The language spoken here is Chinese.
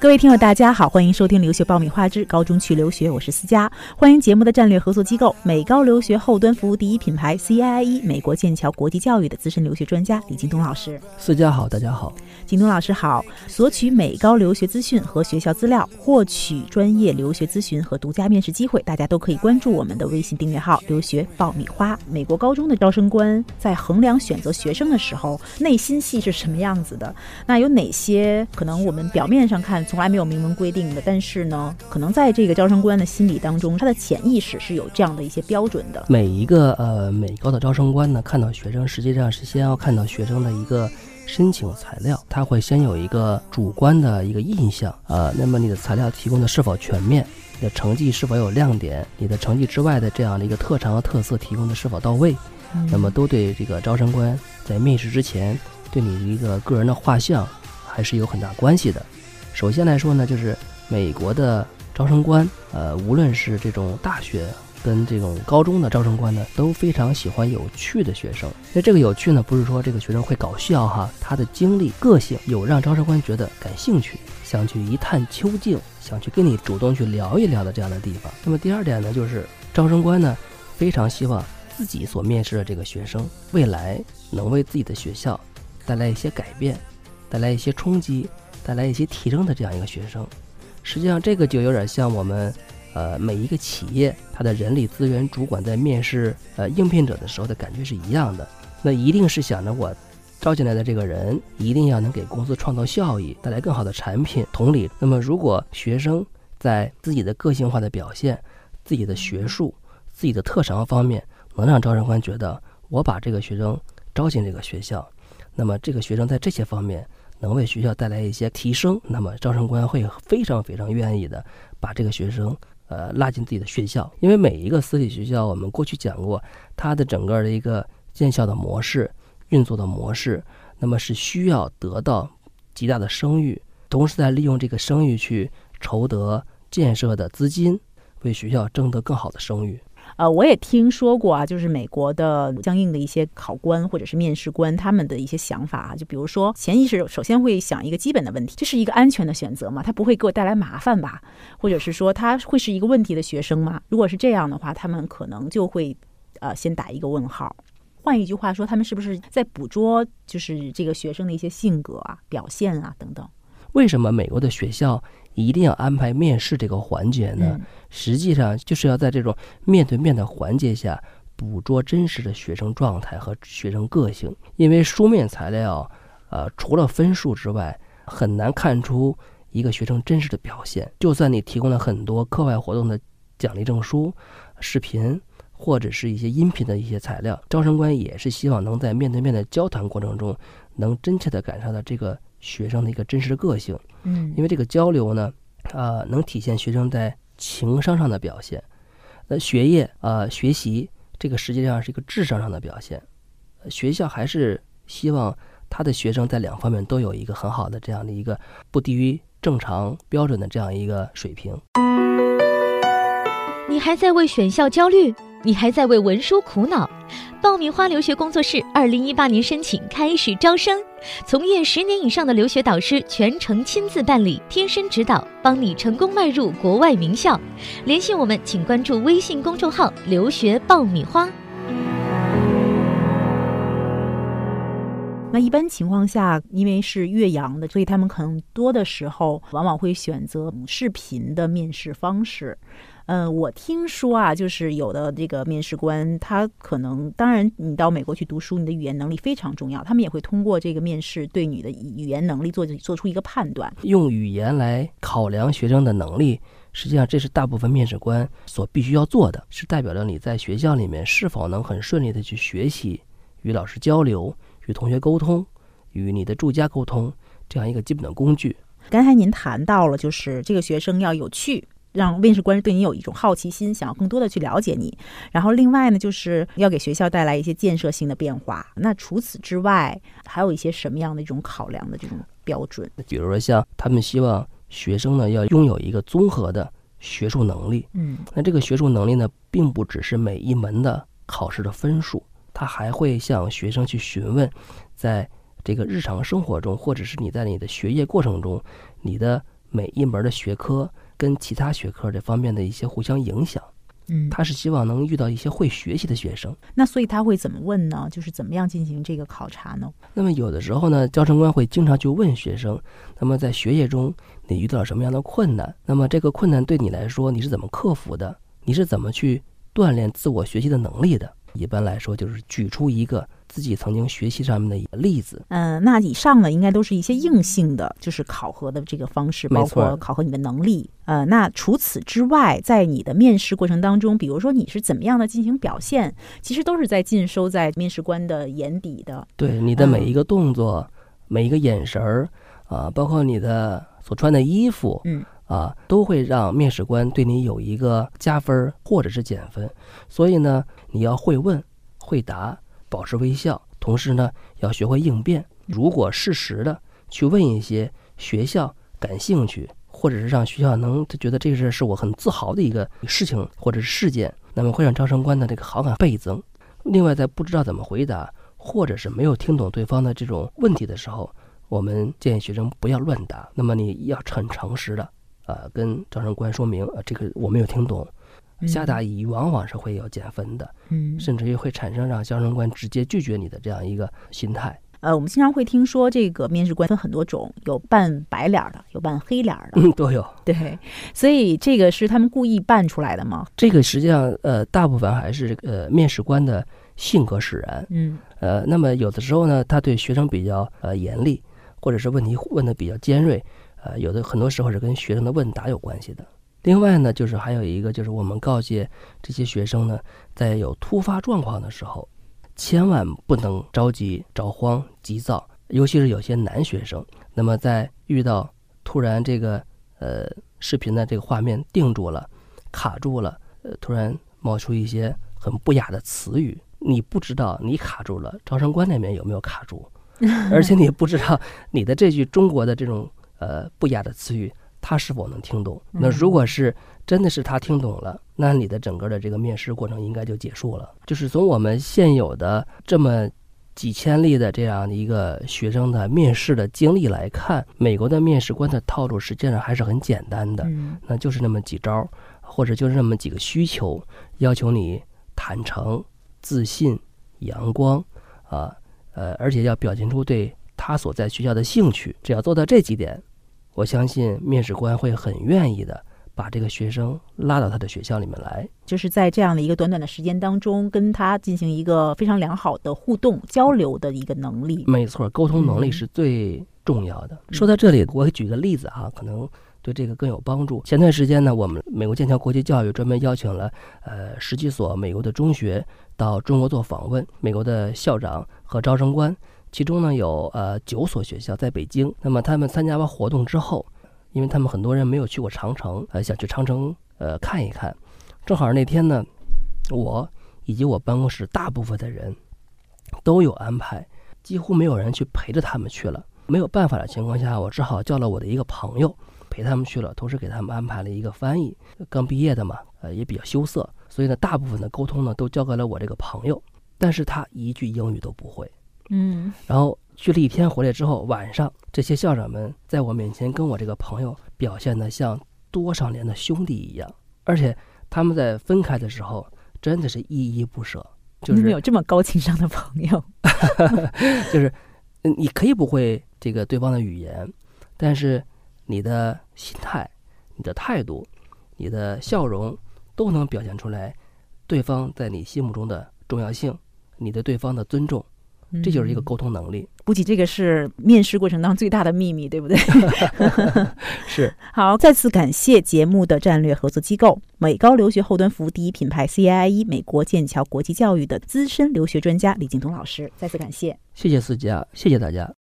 各位听友，大家好，欢迎收听《留学爆米花之高中去留学》，我是思佳。欢迎节目的战略合作机构美高留学后端服务第一品牌 CIIE 美国剑桥国际教育的资深留学专家李京东老师。思佳好，大家好，京东老师好。索取美高留学资讯和学校资料，获取专业留学咨询和独家面试机会，大家都可以关注我们的微信订阅号“留学爆米花”。美国高中的招生官在衡量选择学生的时候，内心戏是什么样子的？那有哪些可能我们表面上看？从来没有明文规定的，但是呢，可能在这个招生官的心理当中，他的潜意识是有这样的一些标准的。每一个呃美高的招生官呢，看到学生实际上是先要看到学生的一个申请材料，他会先有一个主观的一个印象啊。那么你的材料提供的是否全面？你的成绩是否有亮点？你的成绩之外的这样的一个特长和特色提供的是否到位？那么都对这个招生官在面试之前对你的一个个人的画像还是有很大关系的。首先来说呢，就是美国的招生官，呃，无论是这种大学跟这种高中的招生官呢，都非常喜欢有趣的学生。那这个有趣呢，不是说这个学生会搞笑哈，他的经历、个性有让招生官觉得感兴趣，想去一探究竟，想去跟你主动去聊一聊的这样的地方。那么第二点呢，就是招生官呢，非常希望自己所面试的这个学生，未来能为自己的学校带来一些改变，带来一些冲击。带来一些提升的这样一个学生，实际上这个就有点像我们，呃，每一个企业它的人力资源主管在面试呃应聘者的时候的感觉是一样的。那一定是想着我招进来的这个人一定要能给公司创造效益，带来更好的产品。同理，那么如果学生在自己的个性化的表现、自己的学术、自己的特长方面能让招生官觉得我把这个学生招进这个学校，那么这个学生在这些方面。能为学校带来一些提升，那么招生官会非常非常愿意的把这个学生呃拉进自己的学校，因为每一个私立学校，我们过去讲过，它的整个的一个建校的模式、运作的模式，那么是需要得到极大的声誉，同时在利用这个声誉去筹得建设的资金，为学校争得更好的声誉。呃，我也听说过啊，就是美国的相应的一些考官或者是面试官他们的一些想法啊，就比如说潜意识首先会想一个基本的问题，这是一个安全的选择吗？他不会给我带来麻烦吧？或者是说他会是一个问题的学生吗？如果是这样的话，他们可能就会呃先打一个问号。换一句话说，他们是不是在捕捉就是这个学生的一些性格啊、表现啊等等？为什么美国的学校一定要安排面试这个环节呢？实际上就是要在这种面对面的环节下，捕捉真实的学生状态和学生个性。因为书面材料，呃，除了分数之外，很难看出一个学生真实的表现。就算你提供了很多课外活动的奖励证书、视频或者是一些音频的一些材料，招生官也是希望能在面对面的交谈过程中，能真切地感受到这个。学生的一个真实的个性，嗯，因为这个交流呢，啊，能体现学生在情商上的表现。那学业啊，学习这个实际上是一个智商上的表现。学校还是希望他的学生在两方面都有一个很好的这样的一个不低于正常标准的这样一个水平。你还在为选校焦虑？你还在为文书苦恼？爆米花留学工作室二零一八年申请开始招生，从业十年以上的留学导师全程亲自办理，贴身指导，帮你成功迈入国外名校。联系我们，请关注微信公众号“留学爆米花”。那一般情况下，因为是岳阳的，所以他们可能多的时候往往会选择视频的面试方式。嗯，我听说啊，就是有的这个面试官，他可能，当然，你到美国去读书，你的语言能力非常重要，他们也会通过这个面试对你的语言能力做做出一个判断，用语言来考量学生的能力，实际上这是大部分面试官所必须要做的，是代表着你在学校里面是否能很顺利的去学习、与老师交流、与同学沟通、与你的住家沟通这样一个基本的工具。刚才您谈到了，就是这个学生要有趣。让面试官对你有一种好奇心，想要更多的去了解你。然后另外呢，就是要给学校带来一些建设性的变化。那除此之外，还有一些什么样的一种考量的这种标准？比如说，像他们希望学生呢要拥有一个综合的学术能力。嗯，那这个学术能力呢，并不只是每一门的考试的分数，他还会向学生去询问，在这个日常生活中，或者是你在你的学业过程中，你的。每一门的学科跟其他学科这方面的一些互相影响。嗯，他是希望能遇到一些会学习的学生。那所以他会怎么问呢？就是怎么样进行这个考察呢？那么有的时候呢，教程官会经常去问学生，那么在学业中你遇到了什么样的困难？那么这个困难对你来说你是怎么克服的？你是怎么去锻炼自我学习的能力的？一般来说就是举出一个。自己曾经学习上面的一个例子，嗯，那以上呢，应该都是一些硬性的，就是考核的这个方式，包括考核你的能力。呃，那除此之外，在你的面试过程当中，比如说你是怎么样的进行表现，其实都是在尽收在面试官的眼底的。对你的每一个动作、每一个眼神儿啊，包括你的所穿的衣服，嗯啊，都会让面试官对你有一个加分或者是减分。所以呢，你要会问会答。保持微笑，同时呢，要学会应变。如果适时的去问一些学校感兴趣，或者是让学校能觉得这个事是我很自豪的一个事情或者是事件，那么会让招生官的这个好感倍增。另外，在不知道怎么回答，或者是没有听懂对方的这种问题的时候，我们建议学生不要乱答。那么你要很诚实的啊，跟招生官说明啊，这个我没有听懂。下大意往往是会有减分的，嗯，甚至于会产生让招生官直接拒绝你的这样一个心态。呃，我们经常会听说这个面试官分很多种，有扮白脸的，有扮黑脸的，嗯，都有。对，所以这个是他们故意扮出来的吗？这个实际上，呃，大部分还是呃面试官的性格使然。嗯，呃，那么有的时候呢，他对学生比较呃严厉，或者是问题问的比较尖锐，呃，有的很多时候是跟学生的问答有关系的。另外呢，就是还有一个，就是我们告诫这些学生呢，在有突发状况的时候，千万不能着急、着慌、急躁，尤其是有些男学生。那么在遇到突然这个呃视频的这个画面定住了、卡住了，呃，突然冒出一些很不雅的词语，你不知道你卡住了，招生官那边有没有卡住，而且你不知道你的这句中国的这种呃不雅的词语。他是否能听懂？那如果是真的是他听懂了，那你的整个的这个面试过程应该就结束了。就是从我们现有的这么几千例的这样的一个学生的面试的经历来看，美国的面试官的套路实际上还是很简单的，那就是那么几招，或者就是那么几个需求，要求你坦诚、自信、阳光，啊，呃，而且要表现出对他所在学校的兴趣。只要做到这几点。我相信面试官会很愿意的把这个学生拉到他的学校里面来，就是在这样的一个短短的时间当中，跟他进行一个非常良好的互动交流的一个能力。没错，沟通能力是最重要的。说到这里，我举个例子哈，可能对这个更有帮助。前段时间呢，我们美国剑桥国际教育专门邀请了呃十几所美国的中学到中国做访问，美国的校长和招生官。其中呢有呃九所学校在北京，那么他们参加完活动之后，因为他们很多人没有去过长城，呃想去长城呃看一看，正好那天呢，我以及我办公室大部分的人都有安排，几乎没有人去陪着他们去了。没有办法的情况下，我只好叫了我的一个朋友陪他们去了，同时给他们安排了一个翻译。刚毕业的嘛，呃也比较羞涩，所以呢大部分的沟通呢都交给了我这个朋友，但是他一句英语都不会。嗯，然后去了一天回来之后，晚上这些校长们在我面前跟我这个朋友表现的像多少年的兄弟一样，而且他们在分开的时候真的是依依不舍。就是你有这么高情商的朋友，就是你可以不会这个对方的语言，但是你的心态、你的态度、你的笑容都能表现出来对方在你心目中的重要性，你对对方的尊重。这就是一个沟通能力，估计这个是面试过程当中最大的秘密，对不对？是。好，再次感谢节目的战略合作机构美高留学后端服务第一品牌 CIE 美国剑桥国际教育的资深留学专家李景东老师，再次感谢，谢谢思佳，谢谢大家。